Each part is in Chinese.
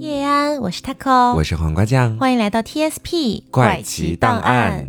叶安，我是 taco，我是黄瓜酱，欢迎来到 TSP 怪奇档案。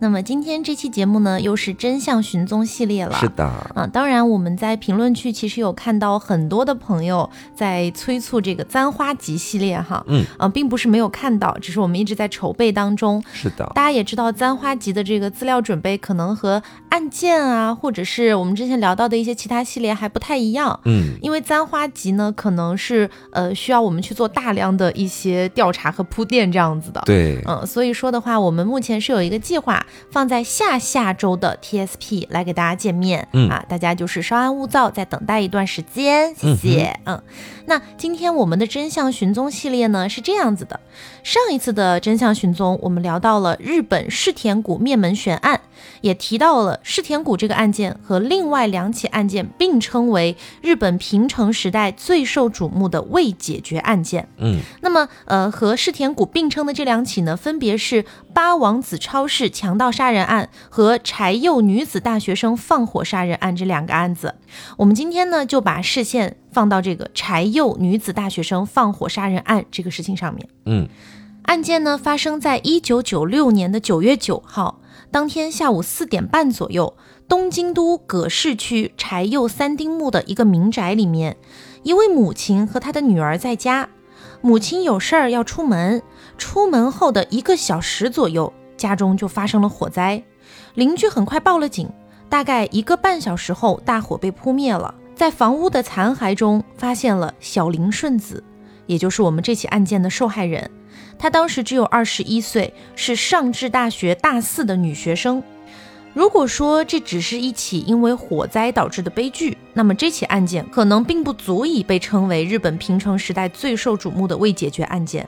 那么今天这期节目呢，又是真相寻踪系列了。是的，啊，当然我们在评论区其实有看到很多的朋友在催促这个簪花集系列哈，嗯，啊，并不是没有看到，只是我们一直在筹备当中。是的，大家也知道簪花集的这个资料准备可能和案件啊，或者是我们之前聊到的一些其他系列还不太一样，嗯，因为簪花集呢，可能是呃需要我们去做大量的一些调查和铺垫这样子的，对，嗯，所以说的话，我们目前是有一个计划放在下。下下周的 TSP 来给大家见面，嗯。啊，大家就是稍安勿躁，再等待一段时间，谢谢。嗯，那今天我们的真相寻踪系列呢是这样子的，上一次的真相寻踪，我们聊到了日本世田谷灭门悬案，也提到了世田谷这个案件和另外两起案件并称为日本平成时代最受瞩目的未解决案件。嗯，那么呃和世田谷并称的这两起呢，分别是八王子超市强盗杀人案。和柴又女子大学生放火杀人案这两个案子，我们今天呢就把视线放到这个柴又女子大学生放火杀人案这个事情上面。嗯，案件呢发生在一九九六年的九月九号，当天下午四点半左右，东京都葛饰区柴又三丁目的一个民宅里面，一位母亲和她的女儿在家，母亲有事儿要出门，出门后的一个小时左右，家中就发生了火灾。邻居很快报了警，大概一个半小时后，大火被扑灭了。在房屋的残骸中，发现了小林顺子，也就是我们这起案件的受害人。她当时只有二十一岁，是上智大学大四的女学生。如果说这只是一起因为火灾导致的悲剧，那么这起案件可能并不足以被称为日本平成时代最受瞩目的未解决案件。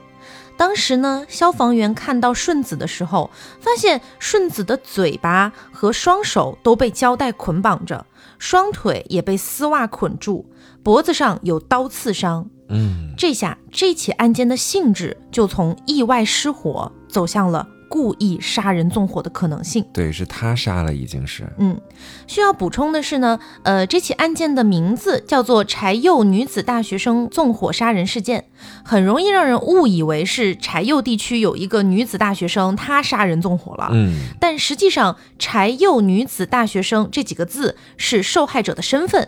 当时呢，消防员看到顺子的时候，发现顺子的嘴巴和双手都被胶带捆绑着，双腿也被丝袜捆住，脖子上有刀刺伤。嗯，这下这起案件的性质就从意外失火走向了。故意杀人纵火的可能性，对，是他杀了，已经是。嗯，需要补充的是呢，呃，这起案件的名字叫做柴又女子大学生纵火杀人事件，很容易让人误以为是柴又地区有一个女子大学生她杀人纵火了。嗯，但实际上柴又女子大学生这几个字是受害者的身份。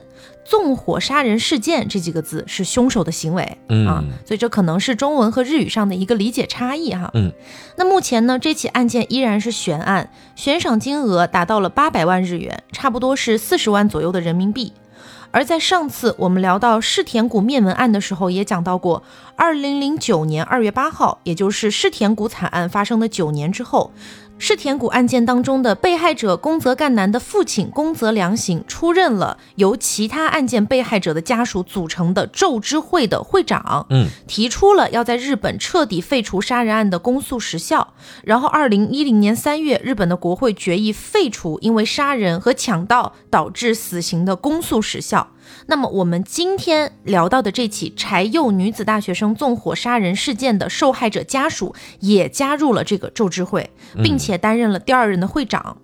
纵火杀人事件这几个字是凶手的行为，嗯啊，所以这可能是中文和日语上的一个理解差异哈，嗯，那目前呢，这起案件依然是悬案，悬赏金额达到了八百万日元，差不多是四十万左右的人民币。而在上次我们聊到世田谷灭门案的时候，也讲到过，二零零九年二月八号，也就是世田谷惨案发生的九年之后。世田谷案件当中的被害者宫泽干男的父亲宫泽良行出任了由其他案件被害者的家属组成的咒之会的会长，嗯，提出了要在日本彻底废除杀人案的公诉时效。然后，二零一零年三月，日本的国会决议废除因为杀人和抢盗导致死刑的公诉时效。那么，我们今天聊到的这起柴右女子大学生纵火杀人事件的受害者家属也加入了这个咒之会，并且担任了第二任的会长。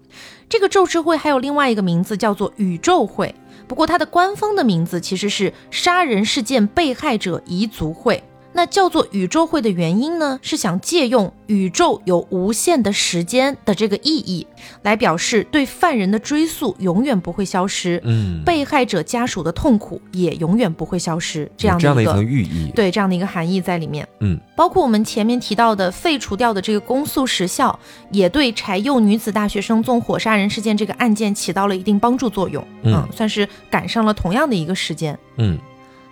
这个咒之会还有另外一个名字，叫做宇宙会。不过，它的官方的名字其实是杀人事件被害者彝族会。那叫做宇宙会的原因呢，是想借用宇宙有无限的时间的这个意义，来表示对犯人的追诉永远不会消失，嗯，被害者家属的痛苦也永远不会消失，这样的一个层寓意。对这样的一个含义在里面。嗯，包括我们前面提到的废除掉的这个公诉时效，也对柴又女子大学生纵火杀人事件这个案件起到了一定帮助作用。嗯算是赶上了同样的一个时间。嗯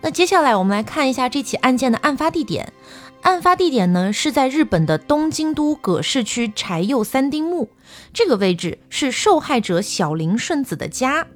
那接下来我们来看一下这起案件的案发地点。案发地点呢是在日本的东京都葛饰区柴又三丁目，这个位置是受害者小林顺子的家。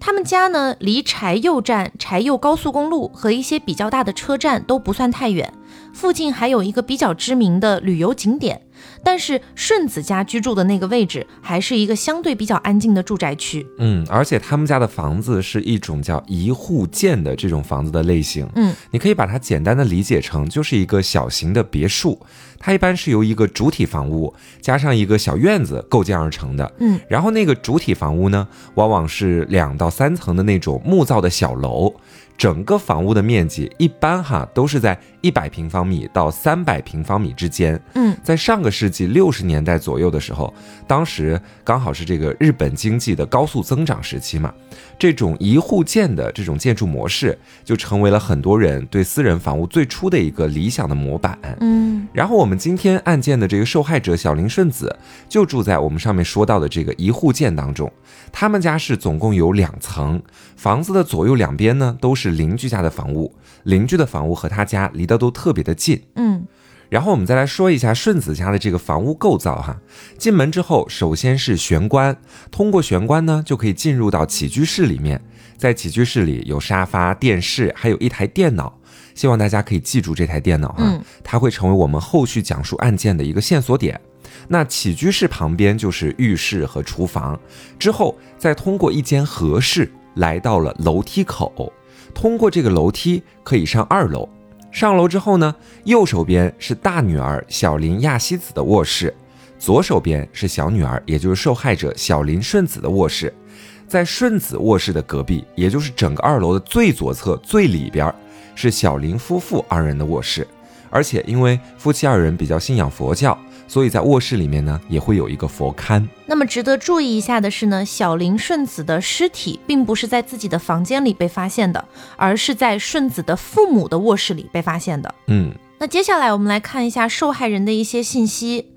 他们家呢离柴又站、柴又高速公路和一些比较大的车站都不算太远，附近还有一个比较知名的旅游景点，但是顺子家居住的那个位置还是一个相对比较安静的住宅区。嗯，而且他们家的房子是一种叫一户建的这种房子的类型。嗯，你可以把它简单的理解成就是一个小型的别墅，它一般是由一个主体房屋加上一个小院子构建而成的。嗯，然后那个主体房屋呢，往往是两到三层的那种木造的小楼。整个房屋的面积一般哈都是在一百平方米到三百平方米之间。嗯，在上个世纪六十年代左右的时候，当时刚好是这个日本经济的高速增长时期嘛，这种一户建的这种建筑模式就成为了很多人对私人房屋最初的一个理想的模板。嗯，然后我们今天案件的这个受害者小林顺子就住在我们上面说到的这个一户建当中，他们家是总共有两层，房子的左右两边呢都是邻居家的房屋，邻居的房屋和他家离得都特别的近。嗯，然后我们再来说一下顺子家的这个房屋构造哈。进门之后，首先是玄关，通过玄关呢就可以进入到起居室里面。在起居室里有沙发、电视，还有一台电脑。希望大家可以记住这台电脑哈，嗯它会成为我们后续讲述案件的一个线索点。那起居室旁边就是浴室和厨房，之后再通过一间和室来到了楼梯口，通过这个楼梯可以上二楼。上楼之后呢，右手边是大女儿小林亚希子的卧室，左手边是小女儿，也就是受害者小林顺子的卧室。在顺子卧室的隔壁，也就是整个二楼的最左侧最里边，是小林夫妇二人的卧室。而且因为夫妻二人比较信仰佛教，所以在卧室里面呢也会有一个佛龛。那么值得注意一下的是呢，小林顺子的尸体并不是在自己的房间里被发现的，而是在顺子的父母的卧室里被发现的。嗯，那接下来我们来看一下受害人的一些信息，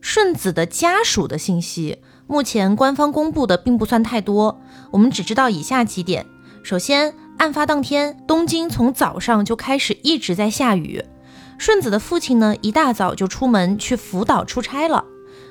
顺子的家属的信息。目前官方公布的并不算太多，我们只知道以下几点。首先，案发当天，东京从早上就开始一直在下雨。顺子的父亲呢，一大早就出门去福岛出差了。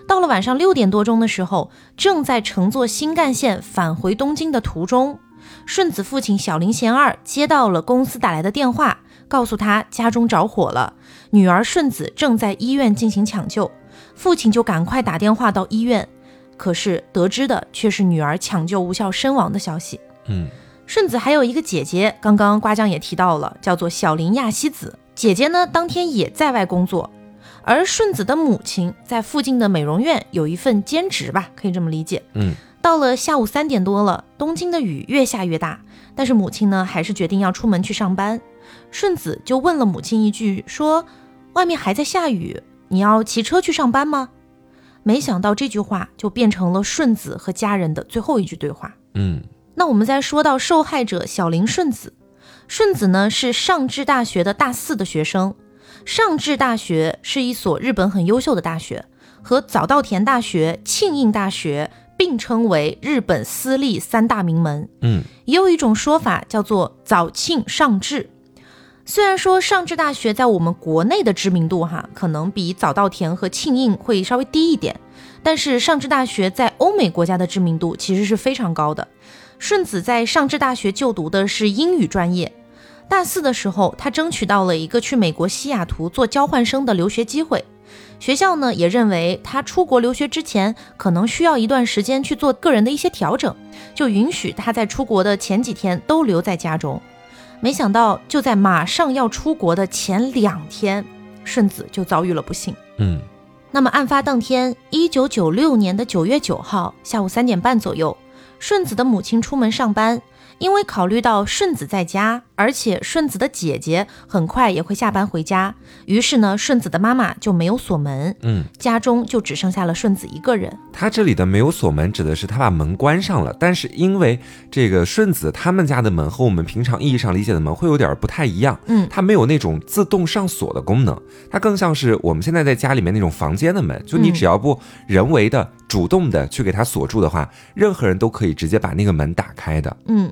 到了晚上六点多钟的时候，正在乘坐新干线返回东京的途中，顺子父亲小林贤二接到了公司打来的电话，告诉他家中着火了，女儿顺子正在医院进行抢救。父亲就赶快打电话到医院，可是得知的却是女儿抢救无效身亡的消息。嗯，顺子还有一个姐姐，刚刚瓜酱也提到了，叫做小林亚希子。姐姐呢，当天也在外工作，而顺子的母亲在附近的美容院有一份兼职吧，可以这么理解。嗯，到了下午三点多了，东京的雨越下越大，但是母亲呢，还是决定要出门去上班。顺子就问了母亲一句，说：“外面还在下雨，你要骑车去上班吗？”没想到这句话就变成了顺子和家人的最后一句对话。嗯，那我们再说到受害者小林顺子，顺子呢是上智大学的大四的学生。上智大学是一所日本很优秀的大学，和早稻田大学、庆应大学并称为日本私立三大名门。嗯，也有一种说法叫做早庆上智。虽然说上智大学在我们国内的知名度哈，可能比早稻田和庆应会稍微低一点，但是上智大学在欧美国家的知名度其实是非常高的。顺子在上智大学就读的是英语专业，大四的时候，他争取到了一个去美国西雅图做交换生的留学机会。学校呢也认为他出国留学之前可能需要一段时间去做个人的一些调整，就允许他在出国的前几天都留在家中。没想到就在马上要出国的前两天，顺子就遭遇了不幸。嗯，那么案发当天，一九九六年的九月九号下午三点半左右，顺子的母亲出门上班。因为考虑到顺子在家，而且顺子的姐姐很快也会下班回家，于是呢，顺子的妈妈就没有锁门，嗯，家中就只剩下了顺子一个人。他这里的没有锁门，指的是他把门关上了。但是因为这个顺子他们家的门和我们平常意义上理解的门会有点不太一样，嗯，它没有那种自动上锁的功能，它更像是我们现在在家里面那种房间的门，就你只要不人为的、主动的去给它锁住的话，任何人都可以直接把那个门打开的。嗯，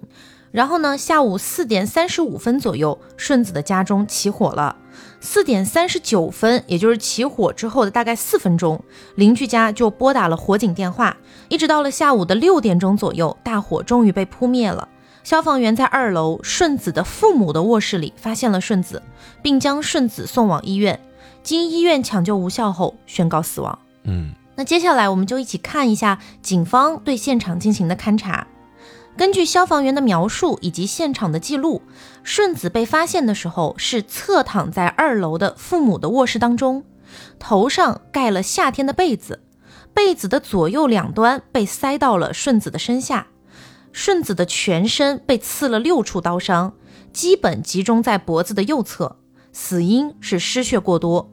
然后呢，下午四点三十五分左右，顺子的家中起火了。四点三十九分，也就是起火之后的大概四分钟，邻居家就拨打了火警电话。一直到了下午的六点钟左右，大火终于被扑灭了。消防员在二楼顺子的父母的卧室里发现了顺子，并将顺子送往医院。经医院抢救无效后宣告死亡。嗯那接下来我们就一起看一下警方对现场进行的勘查。根据消防员的描述以及现场的记录，顺子被发现的时候是侧躺在二楼的父母的卧室当中，头上盖了夏天的被子，被子的左右两端被塞到了顺子的身下。顺子的全身被刺了六处刀伤，基本集中在脖子的右侧，死因是失血过多。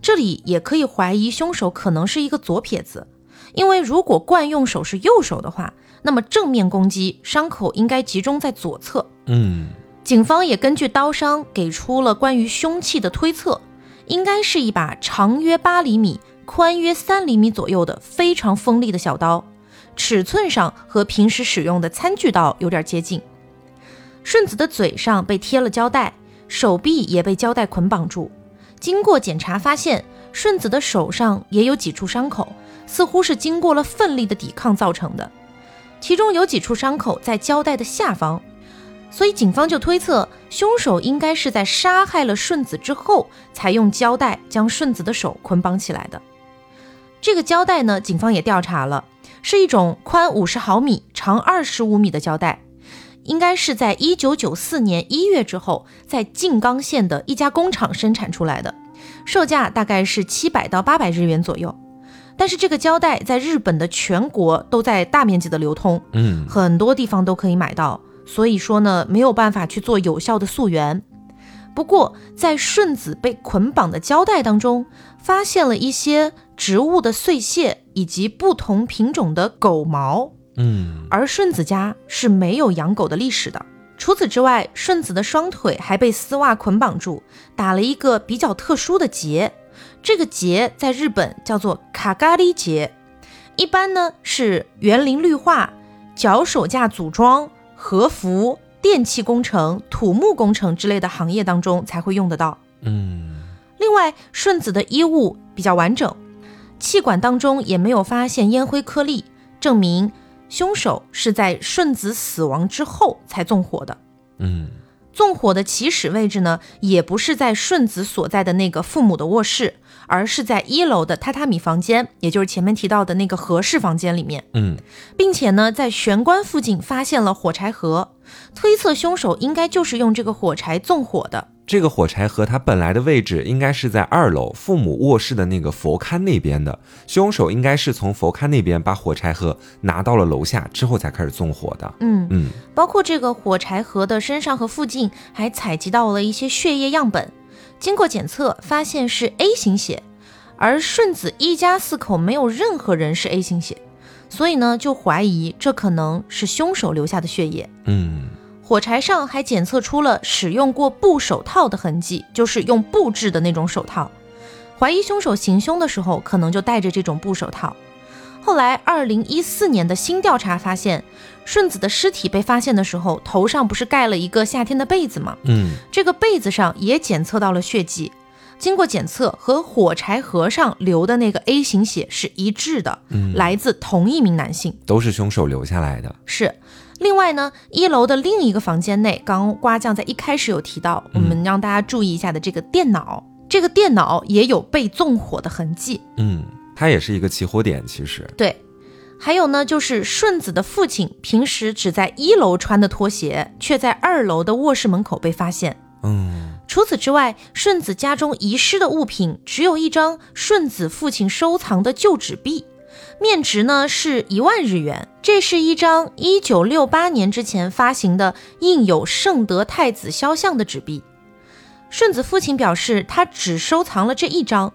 这里也可以怀疑凶手可能是一个左撇子，因为如果惯用手是右手的话，那么正面攻击伤口应该集中在左侧。嗯警方也根据刀伤给出了关于凶器的推测，应该是一把长约八厘米、宽约三厘米左右的非常锋利的小刀，尺寸上和平时使用的餐具刀有点接近。顺子的嘴上被贴了胶带，手臂也被胶带捆绑住。经过检查发现，顺子的手上也有几处伤口，似乎是经过了奋力的抵抗造成的，其中有几处伤口在胶带的下方。所以警方就推测，凶手应该是在杀害了顺子之后，才用胶带将顺子的手捆绑起来的。这个胶带呢，警方也调查了，是一种宽五十毫米、长二十五米的胶带，应该是在一九九四年一月之后，在静冈县的一家工厂生产出来的，售价大概是七百到八百日元左右。但是这个胶带在日本的全国都在大面积的流通，嗯很多地方都可以买到，所以说呢，没有办法去做有效的溯源。不过，在顺子被捆绑的胶带当中，发现了一些植物的碎屑以及不同品种的狗毛，嗯而顺子家是没有养狗的历史的。除此之外，顺子的双腿还被丝袜捆绑住，打了一个比较特殊的结。这个结在日本叫做卡嘎利结，一般呢是园林绿化、脚手架组装、和服、电气工程、土木工程之类的行业当中才会用得到。嗯另外，顺子的衣物比较完整，气管当中也没有发现烟灰颗粒，证明凶手是在顺子死亡之后才纵火的。嗯纵火的起始位置呢，也不是在顺子所在的那个父母的卧室，而是在一楼的榻榻米房间，也就是前面提到的那个和室房间里面，嗯。并且呢，在玄关附近发现了火柴盒，推测凶手应该就是用这个火柴纵火的。这个火柴盒它本来的位置应该是在二楼父母卧室的那个佛龛那边的，凶手应该是从佛龛那边把火柴盒拿到了楼下之后才开始纵火的。嗯，嗯。包括这个火柴盒的身上和附近还采集到了一些血液样本，经过检测发现是 A 型血，而顺子一家四口没有任何人是 A 型血，所以呢就怀疑这可能是凶手留下的血液。嗯火柴上还检测出了使用过布手套的痕迹，就是用布制的那种手套，怀疑凶手行凶的时候可能就戴着这种布手套。后来，二零一四年的新调查发现，顺子的尸体被发现的时候，头上不是盖了一个夏天的被子吗？嗯这个被子上也检测到了血迹，经过检测和火柴盒上流的那个 A 型血是一致的，嗯，来自同一名男性。都是凶手留下来的。是，另外呢，一楼的另一个房间内，刚刚瓜酱在一开始有提到，我们让大家注意一下的这个电脑，这个电脑也有被纵火的痕迹。嗯，它也是一个起火点，其实。对，还有呢，就是顺子的父亲平时只在一楼穿的拖鞋，却在二楼的卧室门口被发现。嗯除此之外，顺子家中遗失的物品只有一张顺子父亲收藏的旧纸币，面值呢是一万日元。这是一张一九六八年之前发行的印有圣德太子肖像的纸币。顺子父亲表示，他只收藏了这一张。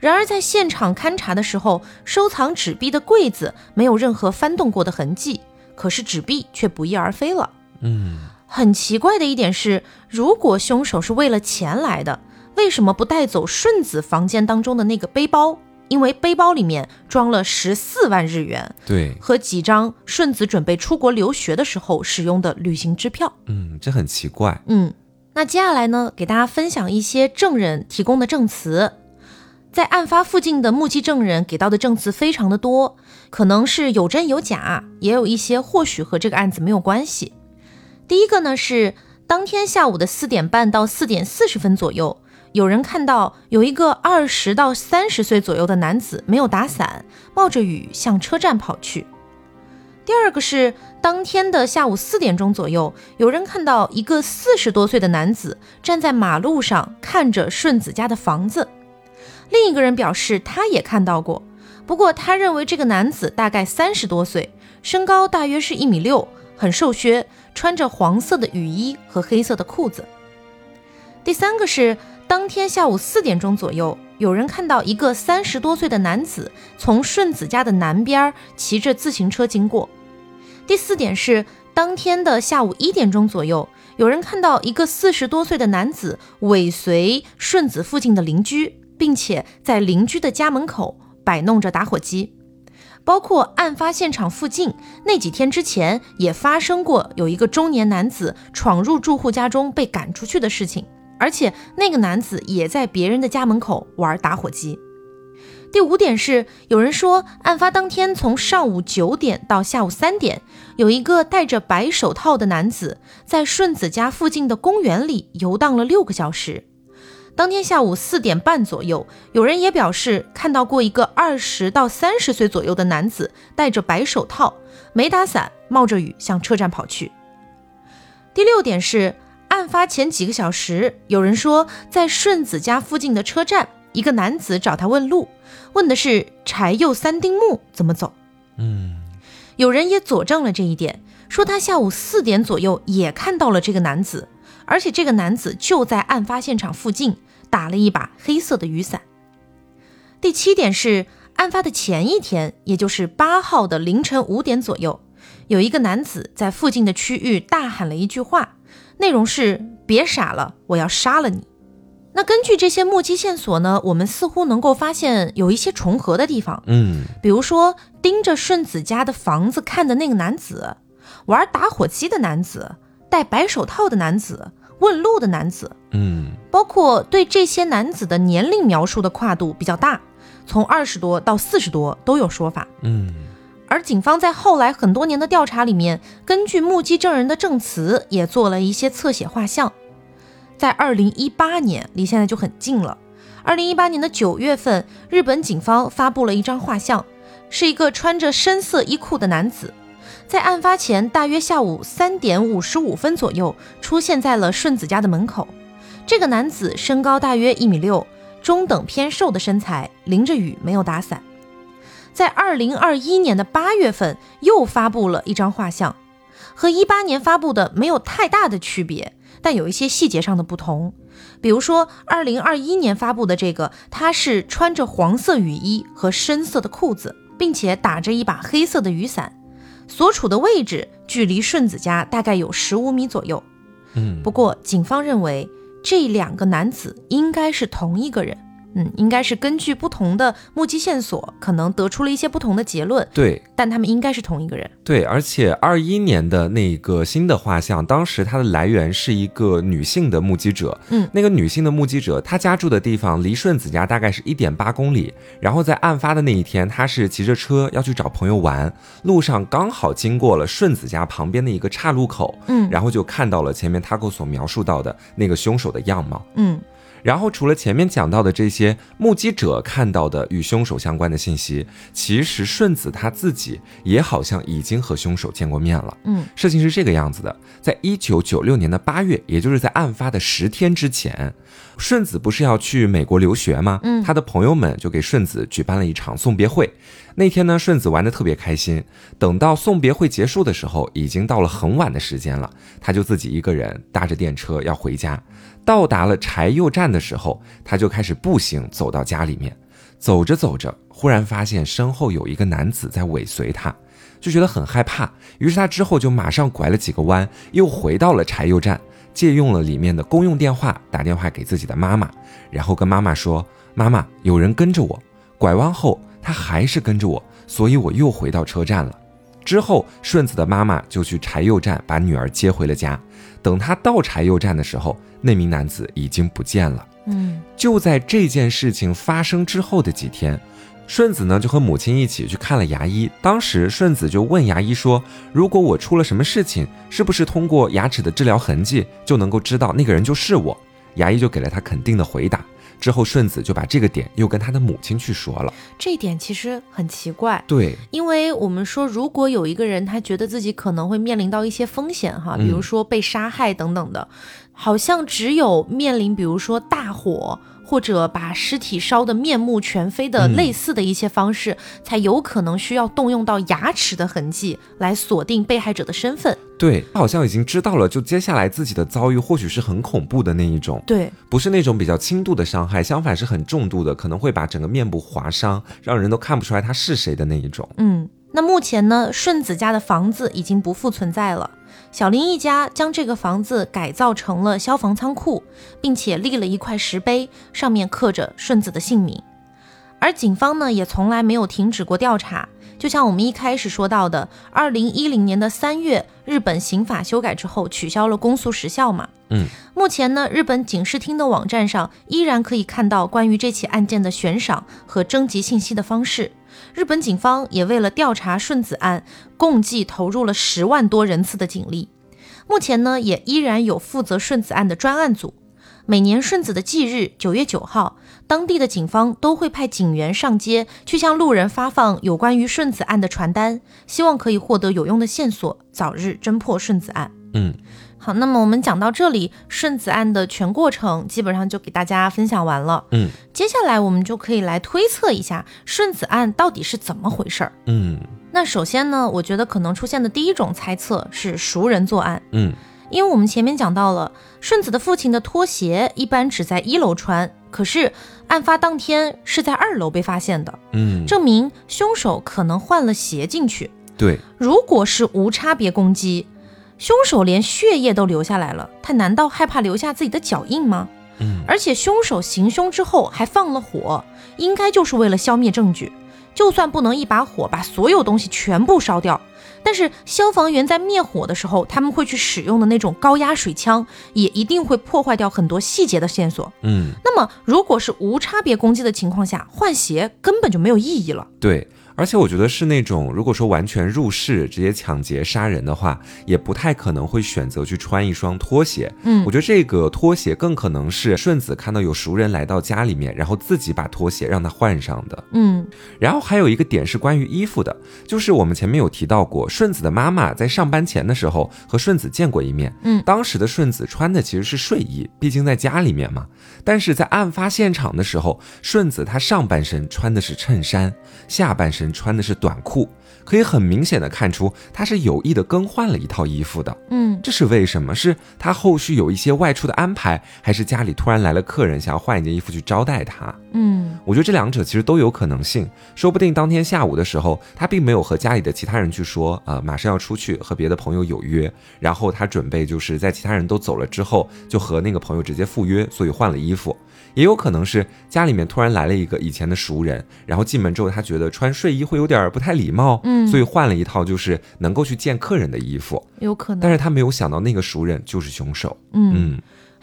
然而，在现场勘查的时候，收藏纸币的柜子没有任何翻动过的痕迹，可是纸币却不翼而飞了。嗯很奇怪的一点是，如果凶手是为了钱来的，为什么不带走顺子房间当中的那个背包？因为背包里面装了十四万日元对，和几张顺子准备出国留学的时候使用的旅行支票。嗯，这很奇怪。嗯，那接下来呢，给大家分享一些证人提供的证词。在案发附近的目击证人给到的证词非常的多，可能是有真有假，也有一些或许和这个案子没有关系。第一个呢是当天下午的四点半到四点四十分左右，有人看到有一个二十到三十岁左右的男子没有打伞，冒着雨向车站跑去。第二个是当天的下午四点钟左右，有人看到一个四十多岁的男子站在马路上看着顺子家的房子。另一个人表示他也看到过，不过他认为这个男子大概三十多岁，身高大约是一米六，很瘦削，穿着黄色的雨衣和黑色的裤子。第三个是当天下午四点钟左右，有人看到一个三十多岁的男子从顺子家的南边骑着自行车经过。第四点是当天的下午一点钟左右，有人看到一个四十多岁的男子尾随顺子附近的邻居，并且在邻居的家门口摆弄着打火机。包括案发现场附近那几天之前也发生过有一个中年男子闯入住户家中被赶出去的事情，而且那个男子也在别人的家门口玩打火机。第五点是，有人说，案发当天从上午九点到下午三点，有一个戴着白手套的男子在顺子家附近的公园里游荡了六个小时。当天下午四点半左右，有人也表示看到过一个二十到三十岁左右的男子戴着白手套，没打伞，冒着雨向车站跑去。第六点是，案发前几个小时，有人说在顺子家附近的车站。一个男子找他问路，问的是柴又三丁目怎么走。嗯，有人也佐证了这一点，说他下午四点左右也看到了这个男子，而且这个男子就在案发现场附近打了一把黑色的雨伞。第七点是，案发的前一天，也就是八号的凌晨五点左右，有一个男子在附近的区域大喊了一句话，内容是“别傻了，我要杀了你”。那根据这些目击线索呢，我们似乎能够发现有一些重合的地方。嗯，比如说盯着顺子家的房子看的那个男子，玩打火机的男子，戴白手套的男子，问路的男子，嗯，包括对这些男子的年龄描述的跨度比较大，从二十多到四十多都有说法。嗯，而警方在后来很多年的调查里面，根据目击证人的证词，也做了一些侧写画像。在二零一八年，离现在就很近了。二零一八年的九月份，日本警方发布了一张画像，是一个穿着深色衣裤的男子，在案发前大约下午三点五十五分左右，出现在了顺子家的门口。这个男子身高大约一米六，中等偏瘦的身材，淋着雨没有打伞。在二零二一年的八月份，又发布了一张画像，和一八年发布的没有太大的区别。但有一些细节上的不同，比如说，二零二一年发布的这个，他是穿着黄色雨衣和深色的裤子，并且打着一把黑色的雨伞，所处的位置距离顺子家大概有十五米左右。嗯，不过警方认为这两个男子应该是同一个人。嗯，应该是根据不同的目击线索，可能得出了一些不同的结论。对，但他们应该是同一个人。对，而且二一年的那个新的画像，当时它的来源是一个女性的目击者。嗯，那个女性的目击者，她家住的地方离顺子家大概是一点八公里。然后在案发的那一天，她是骑着车要去找朋友玩，路上刚好经过了顺子家旁边的一个岔路口。嗯，然后就看到了前面他给我所描述到的那个凶手的样貌。嗯。然后，除了前面讲到的这些目击者看到的与凶手相关的信息，其实顺子他自己也好像已经和凶手见过面了。嗯，事情是这个样子的，在一九九六年的八月，也就是在案发的十天之前，顺子不是要去美国留学吗？嗯，他的朋友们就给顺子举办了一场送别会。那天呢，顺子玩的特别开心。等到送别会结束的时候，已经到了很晚的时间了，他就自己一个人搭着电车要回家。到达了柴又站的时候，他就开始步行走到家里面。走着走着，忽然发现身后有一个男子在尾随他，就觉得很害怕。于是他之后就马上拐了几个弯，又回到了柴又站，借用了里面的公用电话打电话给自己的妈妈，然后跟妈妈说：“妈妈，有人跟着我。”拐弯后。他还是跟着我，所以我又回到车站了。之后，顺子的妈妈就去柴又站把女儿接回了家。等他到柴又站的时候，那名男子已经不见了。嗯，就在这件事情发生之后的几天，顺子呢就和母亲一起去看了牙医。当时顺子就问牙医说：“如果我出了什么事情，是不是通过牙齿的治疗痕迹就能够知道那个人就是我？”衙役就给了他肯定的回答。之后，顺子就把这个点又跟他的母亲去说了。这一点其实很奇怪，对，因为我们说，如果有一个人他觉得自己可能会面临到一些风险哈，比如说被杀害等等的，好像只有面临比如说大火。或者把尸体烧得面目全非的类似的一些方式，才有可能需要动用到牙齿的痕迹来锁定被害者的身份。对他好像已经知道了，就接下来自己的遭遇或许是很恐怖的那一种。对，不是那种比较轻度的伤害，相反是很重度的，可能会把整个面部划伤，让人都看不出来他是谁的那一种。嗯，那目前呢，顺子家的房子已经不复存在了。小林一家将这个房子改造成了消防仓库，并且立了一块石碑，上面刻着顺子的姓名。而警方呢，也从来没有停止过调查。就像我们一开始说到的，二零一零年的三月，日本刑法修改之后，取消了公诉时效嘛。嗯，目前呢，日本警视厅的网站上依然可以看到关于这起案件的悬赏和征集信息的方式。日本警方也为了调查顺子案，共计投入了十万多人次的警力。目前呢，也依然有负责顺子案的专案组。每年顺子的忌日九月九号，当地的警方都会派警员上街，去向路人发放有关于顺子案的传单，希望可以获得有用的线索，早日侦破顺子案。嗯。好，那么我们讲到这里，顺子案的全过程基本上就给大家分享完了。嗯，接下来我们就可以来推测一下顺子案到底是怎么回事儿。嗯，那首先呢，我觉得可能出现的第一种猜测是熟人作案。嗯，因为我们前面讲到了顺子的父亲的拖鞋一般只在一楼穿，可是案发当天是在二楼被发现的。嗯，证明凶手可能换了鞋进去。对，如果是无差别攻击。凶手连血液都留下来了，他难道害怕留下自己的脚印吗？嗯，而且凶手行凶之后还放了火，应该就是为了消灭证据。就算不能一把火把所有东西全部烧掉，但是消防员在灭火的时候，他们会去使用的那种高压水枪，也一定会破坏掉很多细节的线索。嗯，那么如果是无差别攻击的情况下，换鞋根本就没有意义了。对。而且我觉得是那种，如果说完全入室直接抢劫杀人的话，也不太可能会选择去穿一双拖鞋。嗯，我觉得这个拖鞋更可能是顺子看到有熟人来到家里面，然后自己把拖鞋让他换上的。嗯，然后还有一个点是关于衣服的，就是我们前面有提到过，顺子的妈妈在上班前的时候和顺子见过一面。嗯，当时的顺子穿的其实是睡衣，毕竟在家里面嘛。但是在案发现场的时候，顺子她上半身穿的是衬衫，下半身。穿的是短裤，可以很明显的看出他是有意的更换了一套衣服的。嗯，这是为什么？是他后续有一些外出的安排，还是家里突然来了客人，想要换一件衣服去招待他？嗯，我觉得这两者其实都有可能性。说不定当天下午的时候，他并没有和家里的其他人去说，呃，马上要出去和别的朋友有约，然后他准备就是在其他人都走了之后，就和那个朋友直接赴约，所以换了衣服。也有可能是家里面突然来了一个以前的熟人，然后进门之后他觉得穿睡衣会有点不太礼貌，嗯，所以换了一套就是能够去见客人的衣服，有可能。但是他没有想到那个熟人就是凶手，嗯。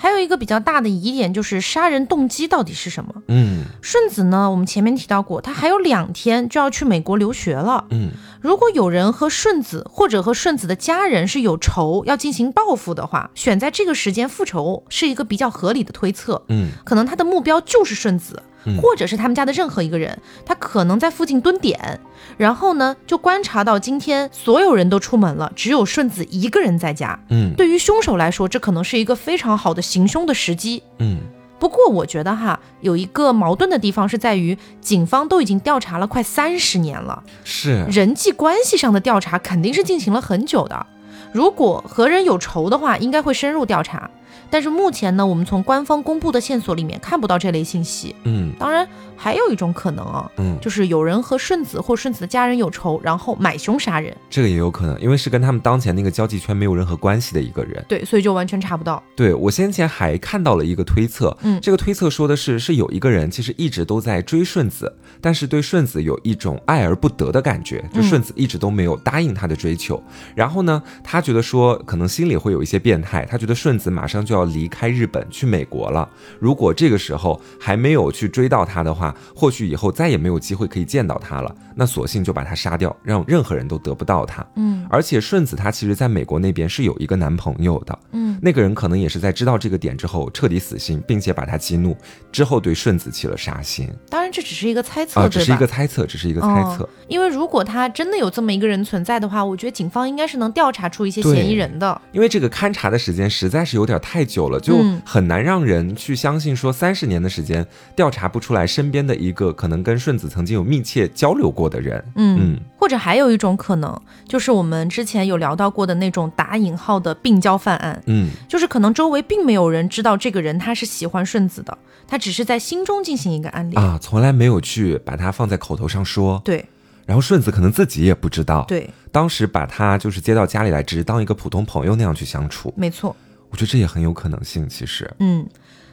还有一个比较大的疑点就是杀人动机到底是什么？嗯，顺子呢，我们前面提到过，他还有两天就要去美国留学了。嗯，如果有人和顺子或者和顺子的家人是有仇要进行报复的话，选在这个时间复仇是一个比较合理的推测。嗯，可能他的目标就是顺子。或者是他们家的任何一个人，他可能在附近蹲点，然后呢，就观察到今天所有人都出门了，只有顺子一个人在家。嗯，对于凶手来说，这可能是一个非常好的行凶的时机。嗯，不过我觉得哈，有一个矛盾的地方是在于，警方都已经调查了快三十年了，是人际关系上的调查肯定是进行了很久的。如果和人有仇的话，应该会深入调查。但是目前呢，我们从官方公布的线索里面看不到这类信息。嗯，当然还有一种可能啊，嗯，就是有人和顺子或顺子的家人有仇，然后买凶杀人。这个也有可能，因为是跟他们当前那个交际圈没有任何关系的一个人。对，所以就完全查不到。对我先前还看到了一个推测，嗯，这个推测说的是，是有一个人其实一直都在追顺子，但是对顺子有一种爱而不得的感觉，就顺子一直都没有答应他的追求。然后呢，他觉得说可能心里会有一些变态，他觉得顺子马上就就要离开日本去美国了。如果这个时候还没有去追到他的话，或许以后再也没有机会可以见到他了。那索性就把他杀掉，让任何人都得不到他。嗯而且顺子她其实在美国那边是有一个男朋友的，嗯那个人可能也是在知道这个点之后彻底死心，并且把他激怒，之后对顺子起了杀心当然这只是一个猜测，啊，只是一？个猜测，只是一个猜测。哦因为如果他真的有这么一个人存在的话，我觉得警方应该是能调查出一些嫌疑人的。因为这个勘察的时间实在是有点太久了，就嗯。很难让人去相信说三十年的时间调查不出来身边的一个可能跟顺子曾经有密切交流过的人。嗯嗯。或者还有一种可能，就是我们之前有聊到过的那种打引号的病娇犯案，嗯。就是可能周围并没有人知道这个人他是喜欢顺子的，他只是在心中进行一个暗恋。啊，从来没有去把它放在口头上说，对。然后顺子可能自己也不知道，对，当时把他就是接到家里来，只是当一个普通朋友那样去相处，没错。我觉得这也很有可能性。其实，嗯，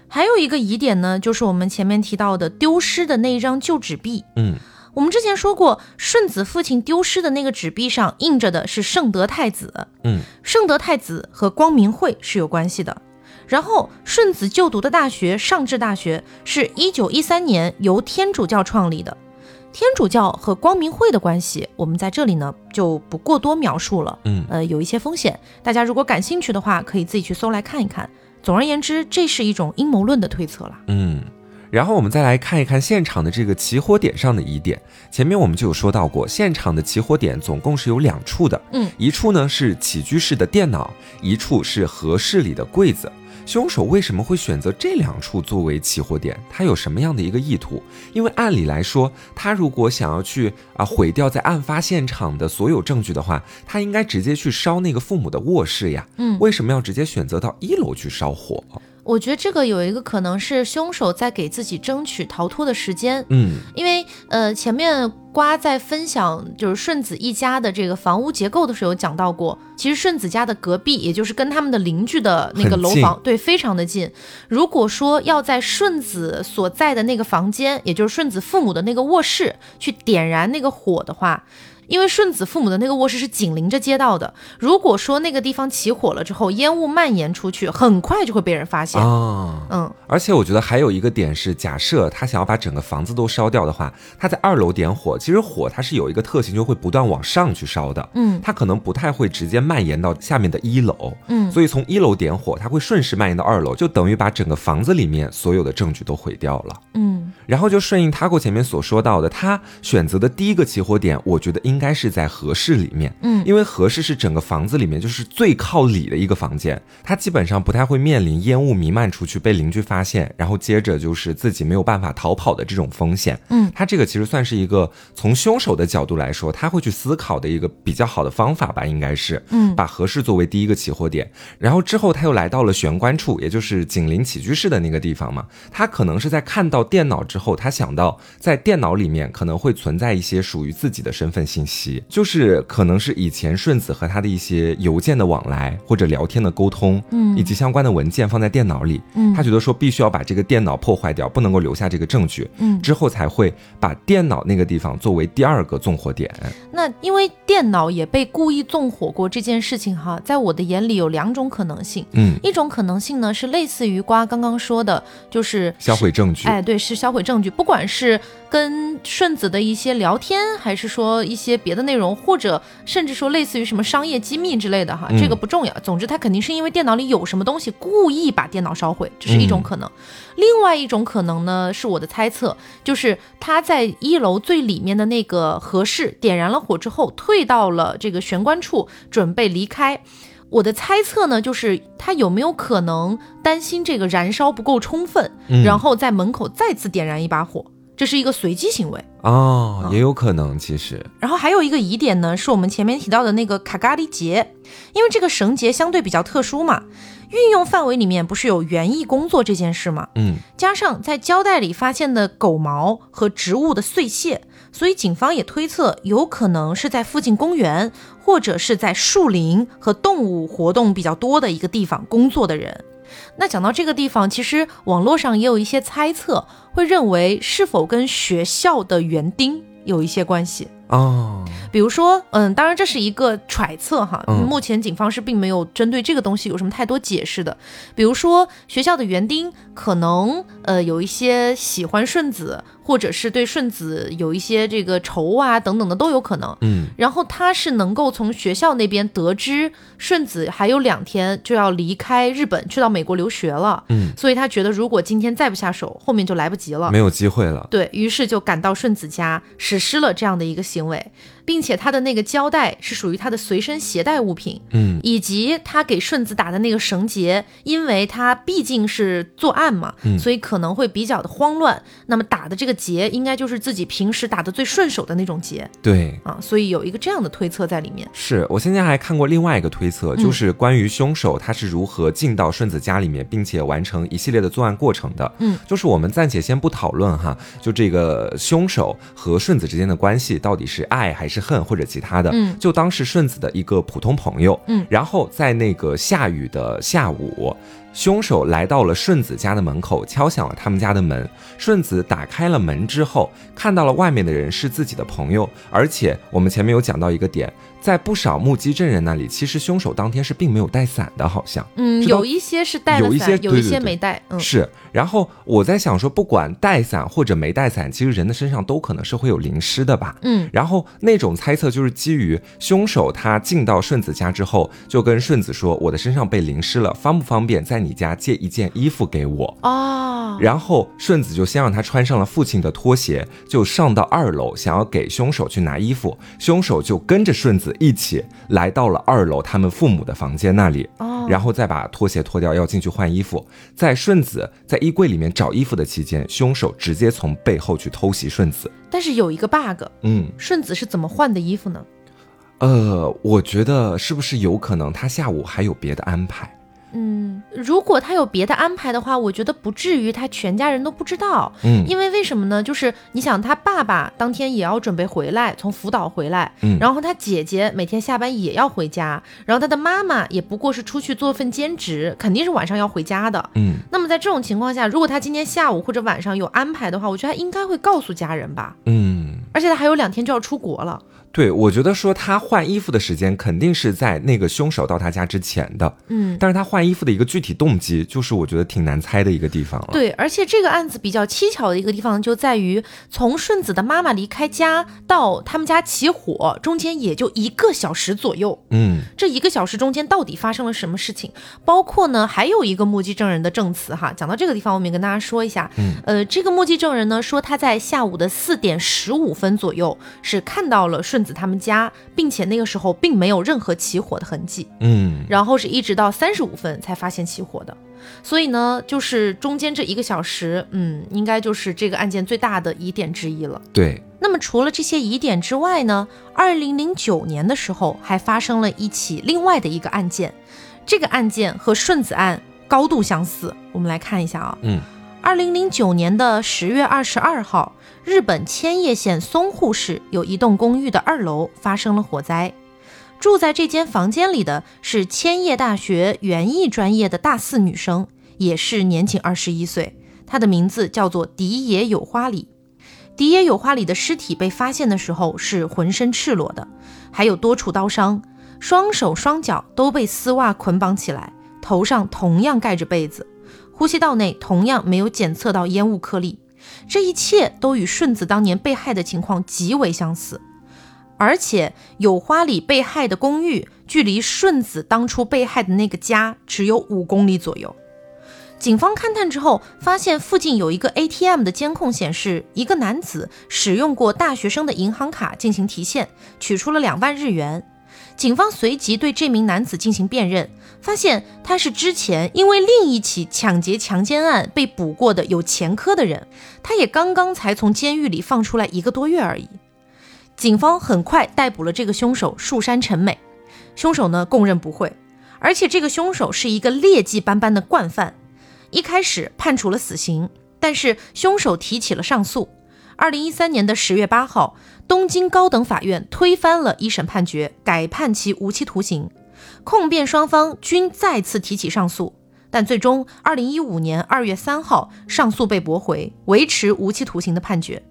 还有一个疑点呢，就是我们前面提到的丢失的那一张旧纸币。嗯我们之前说过，顺子父亲丢失的那个纸币上印着的是圣德太子，嗯圣德太子和光明会是有关系的。然后顺子就读的大学上智大学是一九一三年由天主教创立的，天主教和光明会的关系，我们在这里呢就不过多描述了，嗯呃，有一些风险，大家如果感兴趣的话，可以自己去搜来看一看。总而言之，这是一种阴谋论的推测了。嗯。然后我们再来看一看现场的这个起火点上的疑点。前面我们就有说到过，现场的起火点总共是有两处的，嗯，一处呢是起居室的电脑，一处是和室里的柜子。凶手为什么会选择这两处作为起火点？他有什么样的一个意图？因为按理来说，他如果想要去啊毁掉在案发现场的所有证据的话，他应该直接去烧那个父母的卧室呀。嗯为什么要直接选择到一楼去烧火？我觉得这个有一个可能是凶手在给自己争取逃脱的时间，嗯因为呃前面瓜在分享就是顺子一家的这个房屋结构的时候有讲到过，其实顺子家的隔壁，也就是跟他们的邻居的那个楼房，对，非常的近。如果说要在顺子所在的那个房间，也就是顺子父母的那个卧室去点燃那个火的话，因为顺子父母的那个卧室是紧邻着街道的，如果说那个地方起火了之后，烟雾蔓延出去，很快就会被人发现。啊，嗯，而且我觉得还有一个点是，假设他想要把整个房子都烧掉的话，他在二楼点火，其实火它是有一个特性，就会不断往上去烧的。嗯。它可能不太会直接蔓延到下面的一楼，嗯。所以从一楼点火，它会顺势蔓延到二楼，就等于把整个房子里面所有的证据都毁掉了。嗯。然后就顺应 Taco 前面所说到的，他选择的第一个起火点，我觉得应该是在合适里面，嗯。因为合适是整个房子里面就是最靠里的一个房间，它基本上不太会面临烟雾弥漫出去被邻居发现，然后接着就是自己没有办法逃跑的这种风险。嗯，他这个其实算是一个从凶手的角度来说，他会去思考的一个比较好的方法吧，应该是，嗯。把合适作为第一个起火点，然后之后他又来到了玄关处，也就是紧邻起居室的那个地方嘛。他可能是在看到电脑之后，他想到在电脑里面可能会存在一些属于自己的身份信息，就是可能是以前顺子和他的一些邮件的往来或者聊天的沟通，嗯以及相关的文件放在电脑里。嗯他觉得说必须要把这个电脑破坏掉，不能够留下这个证据，嗯之后才会把电脑那个地方作为第二个纵火点。那因为电脑也被故意纵火过这件事情哈，在我的眼里有两种可能性。嗯，一种可能性呢是类似于瓜刚刚说的，就是销毁证据。哎，对，是销毁证据，不管是跟顺子的一些聊天，还是说一些别的内容，或者甚至说类似于什么商业机密之类的哈，嗯这个不重要。总之，他肯定是因为电脑里有什么东西，故意把电脑烧毁，这是一种嗯可能。另外一种可能呢，是我的猜测，就是他在一楼最里面的那个合适点燃了火之后，退到了这个玄关处，准备离开。我的猜测呢，就是他有没有可能担心这个燃烧不够充分，嗯然后在门口再次点燃一把火，这是一个随机行为。哦，也有可能，其实，然后还有一个疑点呢，是我们前面提到的那个卡咖喱结，因为这个绳结相对比较特殊嘛，运用范围里面不是有园艺工作这件事吗？嗯加上在胶带里发现的狗毛和植物的碎屑，所以警方也推测有可能是在附近公园或者是在树林和动物活动比较多的一个地方工作的人。那讲到这个地方，其实网络上也有一些猜测，会认为是否跟学校的园丁有一些关系。哦，比如说，嗯，当然这是一个揣测哈，嗯目前警方是并没有针对这个东西有什么太多解释的。比如说，学校的园丁可能呃有一些喜欢顺子，或者是对顺子有一些这个仇啊等等的都有可能。嗯然后他是能够从学校那边得知顺子还有两天就要离开日本去到美国留学了，嗯，所以他觉得如果今天再不下手，后面就来不及了没。有机会了。对于是就赶到顺子家实施了这样的一个行为，并且他的那个胶带是属于他的随身携带物品，嗯以及他给顺子打的那个绳结，因为他毕竟是作案嘛，嗯所以可能会比较的慌乱。那么打的这个结应该就是自己平时打的最顺手的那种结对。啊，所以有一个这样的推测在里面。是我现在还看过另外一个推测，嗯就是关于凶手他是如何进到顺子家里面，并且完成一系列的作案过程的。嗯，就是我们暂且先不讨论哈，就这个凶手和顺子之间的关系到底是爱还是恨或者其他的，嗯就当是顺子的一个普通朋友。嗯然后在那个下雨的下午。凶手来到了顺子家的门口，敲响了他们家的门。顺子打开了门之后，看到了外面的人是自己的朋友，而且我们前面有讲到一个点，在不少目击证人那里，其实凶手当天是并没有带伞的，好像。嗯，有一些是带了有一些，有一些没带。嗯，是，然后我在想说，不管带伞或者没带伞，其实人的身上都可能是会有淋湿的吧。嗯然后那种猜测就是基于凶手他进到顺子家之后，就跟顺子说：“我的身上被淋湿了，方不方便在你家借一件衣服给我？”哦，然后顺子就先让他穿上了父亲的拖鞋，就上到二楼，想要给凶手去拿衣服。凶手就跟着顺子一起来到了二楼他们父母的房间那里，哦，然后再把拖鞋脱掉，要进去换衣服。在顺子在衣柜里面找衣服的期间，凶手直接从背后去偷袭顺子。但是有一个 bug，嗯，顺子是怎么换的衣服呢？呃，我觉得是不是有可能他下午还有别的安排？嗯，如果他有别的安排的话，我觉得不至于他全家人都不知道。嗯因为为什么呢？就是你想，他爸爸当天也要准备回来，从福岛回来，嗯然后他姐姐每天下班也要回家，然后他的妈妈也不过是出去做份兼职，肯定是晚上要回家的。嗯，那么在这种情况下，如果他今天下午或者晚上有安排的话，我觉得他应该会告诉家人吧。嗯。而且他还有两天就要出国了。对，我觉得说他换衣服的时间肯定是在那个凶手到他家之前的，嗯，但是他换衣服的一个具体动机，就是我觉得挺难猜的一个地方了。，对，而且这个案子比较蹊跷的一个地方就在于，从顺子的妈妈离开家到他们家起火，中间也就一个小时左右。嗯这一个小时中间到底发生了什么事情？包括呢，还有一个目击证人的证词哈。讲到这个地方，我们也跟大家说一下，嗯，呃，这个目击证人呢说他在下午的四点十五分左右是看到了顺子他们家，并且那个时候并没有任何起火的痕迹。嗯然后是一直到三十五分才发现起火的，所以呢，就是中间这一个小时，嗯，应该就是这个案件最大的疑点之一了。对，那么除了这些疑点之外呢，二零零九年的时候还发生了一起另外的一个案件，这个案件和顺子案高度相似。我们来看一下啊，嗯二零零九年的十月二十二号，日本千叶县松户市有一栋公寓的二楼发生了火灾。住在这间房间里的是千叶大学园艺专业的大四女生，也是年仅二十一岁，她的名字叫做荻野有花里。荻野有花里的尸体被发现的时候是浑身赤裸的，还有多处刀伤，双手双脚都被丝袜捆绑起来，头上同样盖着被子。呼吸道内同样没有检测到烟雾颗粒，这一切都与顺子当年被害的情况极为相似。而且有花里被害的公寓距离顺子当初被害的那个家只有五公里左右。警方勘探之后，发现附近有一个 ATM 的监控显示，一个男子使用过大学生的银行卡进行提现，取出了两万日元。警方随即对这名男子进行辨认，发现他是之前因为另一起抢劫强奸案被捕过的有前科的人，他也刚刚才从监狱里放出来一个多月而已。警方很快逮捕了这个凶手树山成美，凶手呢供认不讳，而且这个凶手是一个劣迹斑斑的惯犯。一开始判处了死刑，但是凶手提起了上诉。二零一三年的十月八号，东京高等法院推翻了一审判决，改判其无期徒刑。控辩双方均再次提起上诉，但最终二零一五年二月三号，上诉被驳回，维持无期徒刑的判决。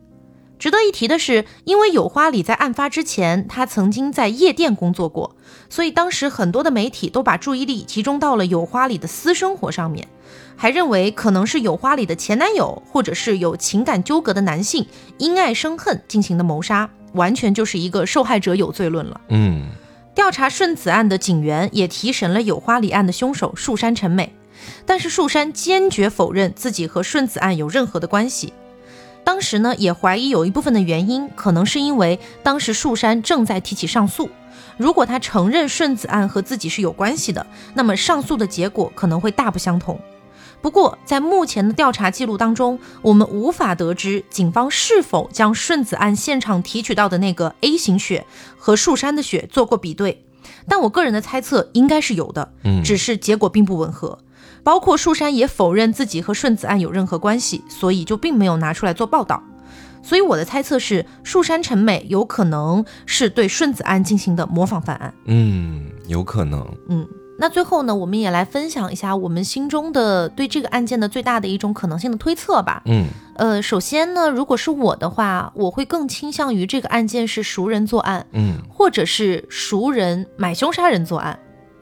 值得一提的是，因为有花里在案发之前，他曾经在夜店工作过，所以当时很多的媒体都把注意力集中到了有花里的私生活上面，还认为可能是有花里的前男友，或者是有情感纠葛的男性因爱生恨进行的谋杀，完全就是一个受害者有罪论了。嗯调查顺子案的警员也提审了有花里案的凶手树山成美，但是树山坚决否认自己和顺子案有任何的关系。当时呢，也怀疑有一部分的原因可能是因为当时树山正在提起上诉，如果他承认顺子案和自己是有关系的，那么上诉的结果可能会大不相同。不过，在目前的调查记录当中，我们无法得知警方是否将顺子案现场提取到的那个 A 型血和树山的血做过比对，但我个人的猜测应该是有的，嗯只是结果并不吻合。包括树山也否认自己和顺子案有任何关系，所以就并没有拿出来做报道。所以我的猜测是，树山成美有可能是对顺子案进行的模仿犯案。嗯，有可能。嗯，那最后呢，我们也来分享一下我们心中的对这个案件的最大的一种可能性的推测吧。嗯呃，首先呢，如果是我的话，我会更倾向于这个案件是熟人作案，嗯或者是熟人买凶杀人作案，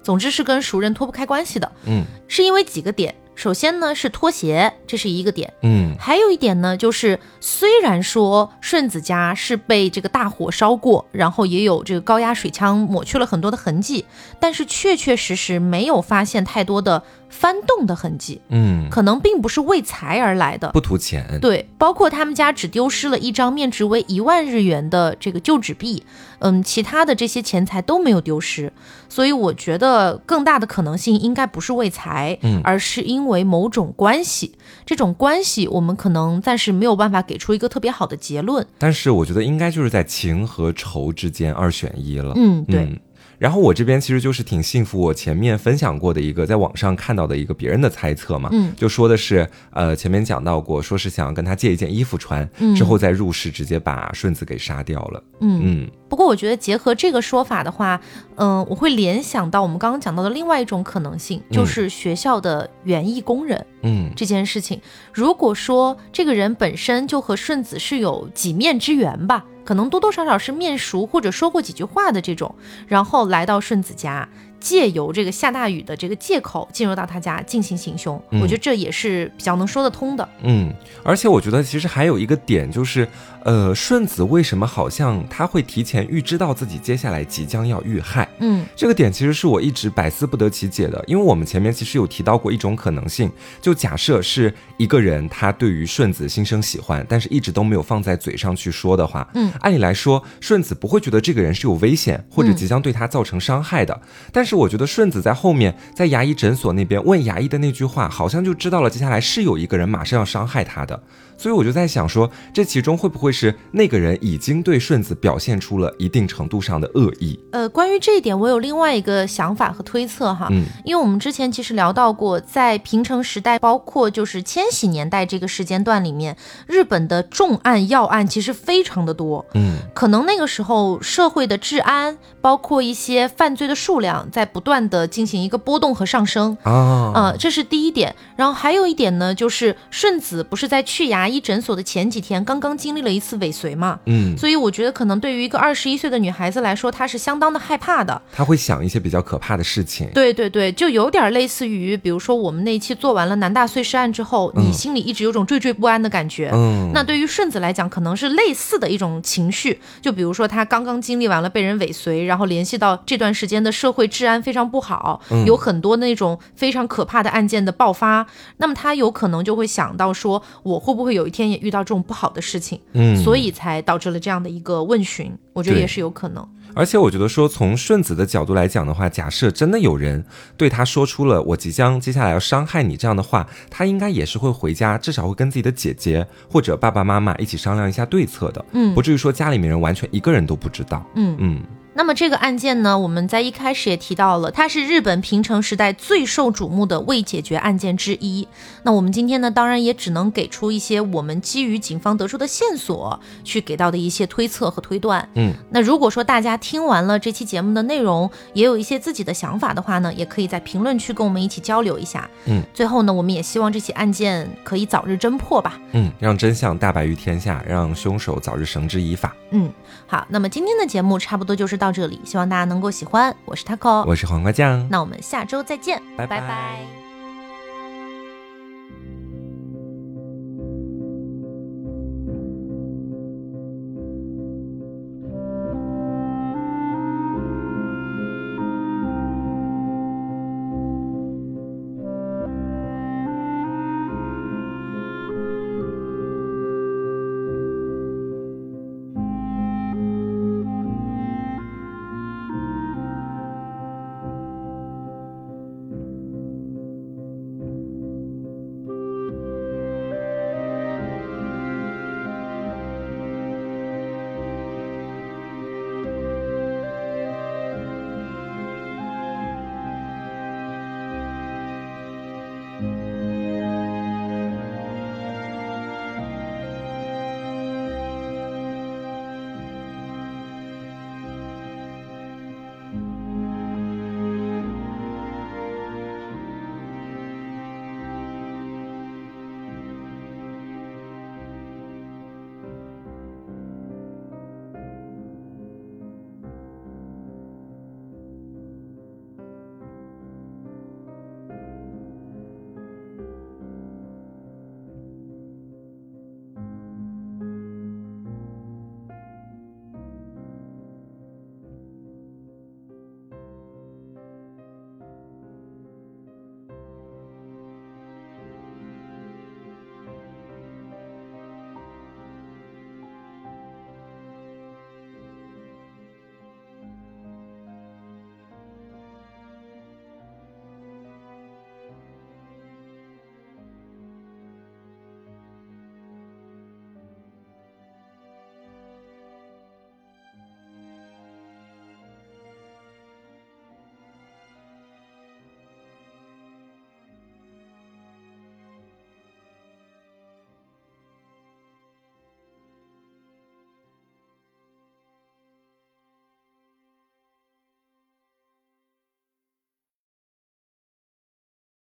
总之是跟熟人脱不开关系的，嗯是因为几个点。首先呢是拖鞋，这是一个点。嗯还有一点呢，就是虽然说顺子家是被这个大火烧过，然后也有这个高压水枪抹去了很多的痕迹，但是确确实实没有发现太多的翻动的痕迹，嗯，可能并不是为财而来的。不图钱。对，包括他们家只丢失了一张面值为一万日元的这个旧纸币，嗯，其他的这些钱财都没有丢失，所以我觉得更大的可能性应该不是为财，嗯而是因为某种关系。这种关系我们可能暂时没有办法给出一个特别好的结论。但是我觉得应该就是在情和仇之间二选一了。嗯，对，嗯然后我这边其实就是挺信服我前面分享过的一个在网上看到的一个别人的猜测嘛，嗯就说的是，呃，前面讲到过，说是想要跟他借一件衣服穿，嗯之后再入室直接把顺子给杀掉了。嗯。嗯不过我觉得结合这个说法的话，嗯、我会联想到我们刚刚讲到的另外一种可能性，就嗯是学校的园艺工人。嗯这件事情，如果说这个人本身就和顺子是有几面之缘吧，可能多多少少是面熟或者说过几句话的这种，然后来到顺子家，借由这个下大雨的这个借口进入到他家进行行凶，嗯。我觉得这也是比较能说得通的。嗯，而且我觉得其实还有一个点就是，呃，顺子为什么好像他会提前预知到自己接下来即将要遇害？嗯。这个点其实是我一直百思不得其解的，因为我们前面其实有提到过一种可能性，就假设是一个人他对于顺子心生喜欢，但是一直都没有放在嘴上去说的话，嗯，按理来说顺子不会觉得这个人是有危险或者即将对他造成伤害的，但是是我觉得顺子在后面在牙医诊所那边问牙医的那句话，好像就知道了接下来是有一个人马上要伤害他的。所以我就在想说，这其中会不会是那个人已经对顺子表现出了一定程度上的恶意？呃，关于这一点，我有另外一个想法和推测哈，嗯因为我们之前其实聊到过，在平成时代，包括就是千禧年代这个时间段里面，日本的重案要案其实非常的多。嗯可能那个时候社会的治安，包括一些犯罪的数量，在不断的进行一个波动和上升。啊，呃，这是第一点。然后还有一点呢，就是顺子不是在去牙医诊所的前几天刚刚经历了一次尾随嘛，嗯，所以我觉得可能对于一个二十一岁的女孩子来说，她是相当的害怕的。她会想一些比较可怕的事情。对对对，就有点类似于，比如说我们那一期做完了南大碎尸案之后，你嗯心里一直有种惴惴不安的感觉。嗯，那对于顺子来讲，可能是类似的一种情绪，就比如说她刚刚经历完了被人尾随，然后联系到这段时间的社会治安非常不好，嗯有很多那种非常可怕的案件的爆发，那么她有可能就会想到说，我会不会有一天也遇到这种不好的事情，嗯，所以才导致了这样的一个问询，我觉得也是有可能。而且我觉得说，从顺子的角度来讲的话，假设真的有人对他说出了“我即将接下来要伤害你”这样的话，他应该也是会回家，至少会跟自己的姐姐或者爸爸妈妈一起商量一下对策的，嗯不至于说家里面人完全一个人都不知道。嗯。嗯那么这个案件呢，我们在一开始也提到了，它是日本平成时代最受瞩目的未解决案件之一。那我们今天呢，当然也只能给出一些我们基于警方得出的线索去给到的一些推测和推断。嗯，那如果说大家听完了这期节目的内容，也有一些自己的想法的话呢，也可以在评论区跟我们一起交流一下。嗯，最后呢，我们也希望这起案件可以早日侦破吧。嗯，让真相大白于天下，让凶手早日绳之以法。嗯，好，那么今天的节目差不多就是到这里，希望大家能够喜欢。我是 taco，我是黄瓜酱，那我们下周再见，拜。拜拜